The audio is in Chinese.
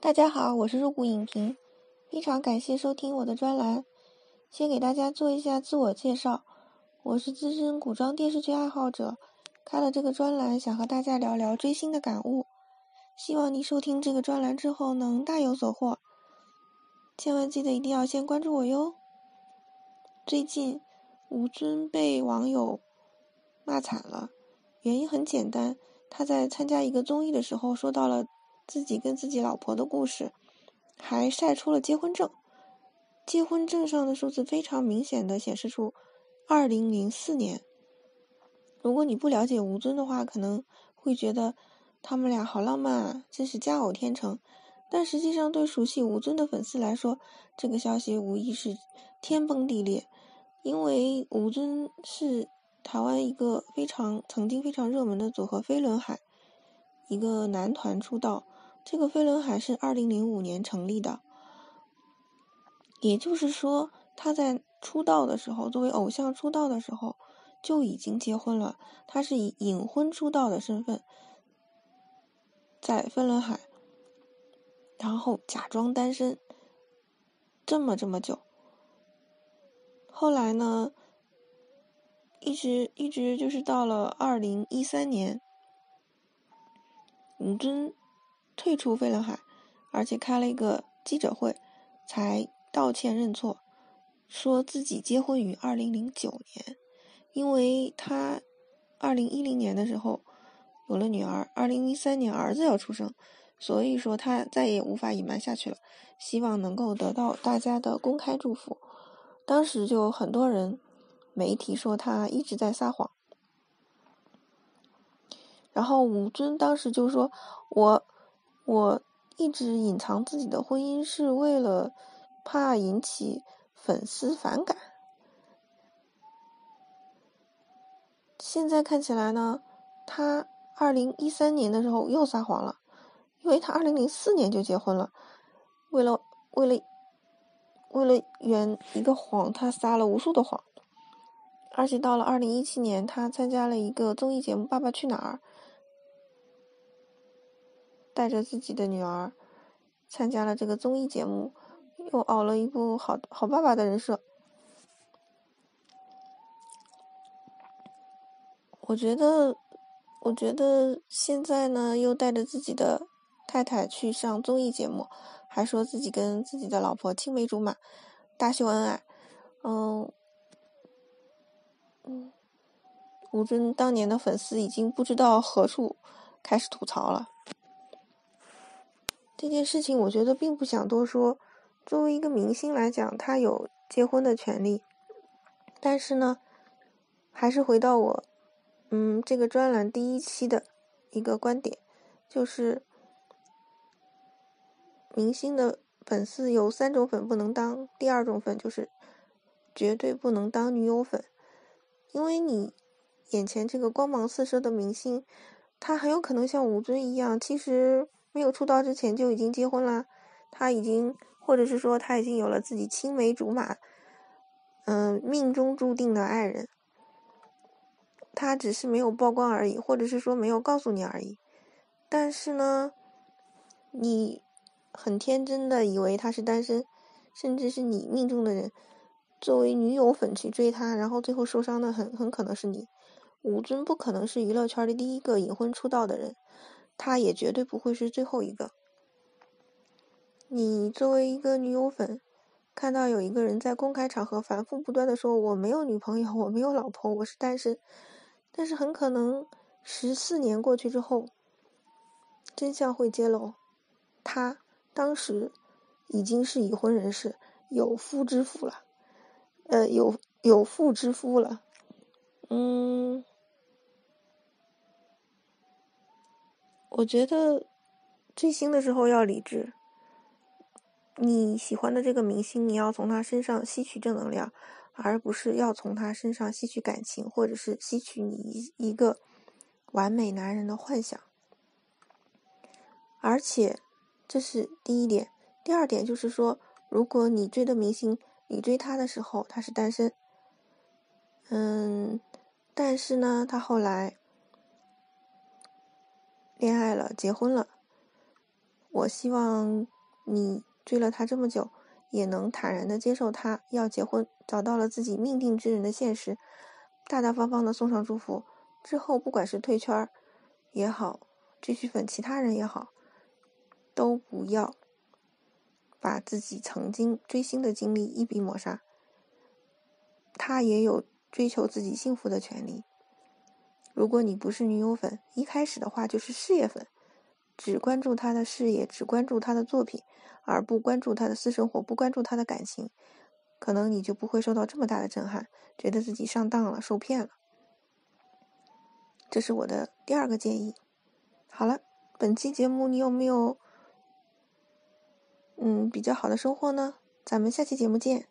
大家好，我是入股影评，非常感谢收听我的专栏。先给大家做一下自我介绍，我是资深古装电视剧爱好者，开了这个专栏，想和大家聊聊追星的感悟。希望您收听这个专栏之后能大有所获。千万记得一定要先关注我哟。最近吴尊被网友骂惨了，原因很简单，他在参加一个综艺的时候说到了。自己跟自己老婆的故事，还晒出了结婚证。结婚证上的数字非常明显的显示出二零零四年。如果你不了解吴尊的话，可能会觉得他们俩好浪漫啊，真是佳偶天成。但实际上，对熟悉吴尊的粉丝来说，这个消息无疑是天崩地裂。因为吴尊是台湾一个非常曾经非常热门的组合飞轮海，一个男团出道。这个飞轮海是二零零五年成立的，也就是说，他在出道的时候，作为偶像出道的时候就已经结婚了。他是以隐婚出道的身份在飞轮海，然后假装单身这么这么久。后来呢，一直一直就是到了二零一三年，吴尊。退出飞轮海，而且开了一个记者会，才道歉认错，说自己结婚于二零零九年，因为他二零一零年的时候有了女儿，二零一三年儿子要出生，所以说他再也无法隐瞒下去了，希望能够得到大家的公开祝福。当时就很多人媒体说他一直在撒谎，然后吴尊当时就说我。我一直隐藏自己的婚姻，是为了怕引起粉丝反感。现在看起来呢，他二零一三年的时候又撒谎了，因为他二零零四年就结婚了。为了为了为了圆一个谎，他撒了无数的谎。而且到了二零一七年，他参加了一个综艺节目《爸爸去哪儿》。带着自己的女儿参加了这个综艺节目，又熬了一部好好爸爸的人设。我觉得，我觉得现在呢，又带着自己的太太去上综艺节目，还说自己跟自己的老婆青梅竹马，大秀恩爱。嗯，嗯，吴尊当年的粉丝已经不知道何处开始吐槽了。这件事情我觉得并不想多说。作为一个明星来讲，他有结婚的权利。但是呢，还是回到我，嗯，这个专栏第一期的一个观点，就是明星的粉丝有三种粉不能当。第二种粉就是绝对不能当女友粉，因为你眼前这个光芒四射的明星，他很有可能像吴尊一样，其实。没有出道之前就已经结婚了，他已经，或者是说他已经有了自己青梅竹马，嗯，命中注定的爱人，他只是没有曝光而已，或者是说没有告诉你而已。但是呢，你很天真的以为他是单身，甚至是你命中的人，作为女友粉去追他，然后最后受伤的很很可能是你。吴尊不可能是娱乐圈的第一个隐婚出道的人。他也绝对不会是最后一个。你作为一个女友粉，看到有一个人在公开场合反复不断的说“我没有女朋友，我没有老婆，我是单身”，但是很可能十四年过去之后，真相会揭露，他当时已经是已婚人士，有夫之妇了，呃，有有妇之夫了，嗯。我觉得追星的时候要理智。你喜欢的这个明星，你要从他身上吸取正能量，而不是要从他身上吸取感情，或者是吸取你一一个完美男人的幻想。而且，这是第一点。第二点就是说，如果你追的明星，你追他的时候他是单身，嗯，但是呢，他后来。恋爱了，结婚了。我希望你追了他这么久，也能坦然的接受他要结婚，找到了自己命定之人的现实，大大方方的送上祝福。之后不管是退圈也好，继续粉其他人也好，都不要把自己曾经追星的经历一笔抹杀。他也有追求自己幸福的权利。如果你不是女友粉，一开始的话就是事业粉，只关注他的事业，只关注他的作品，而不关注他的私生活，不关注他的感情，可能你就不会受到这么大的震撼，觉得自己上当了，受骗了。这是我的第二个建议。好了，本期节目你有没有嗯比较好的收获呢？咱们下期节目见。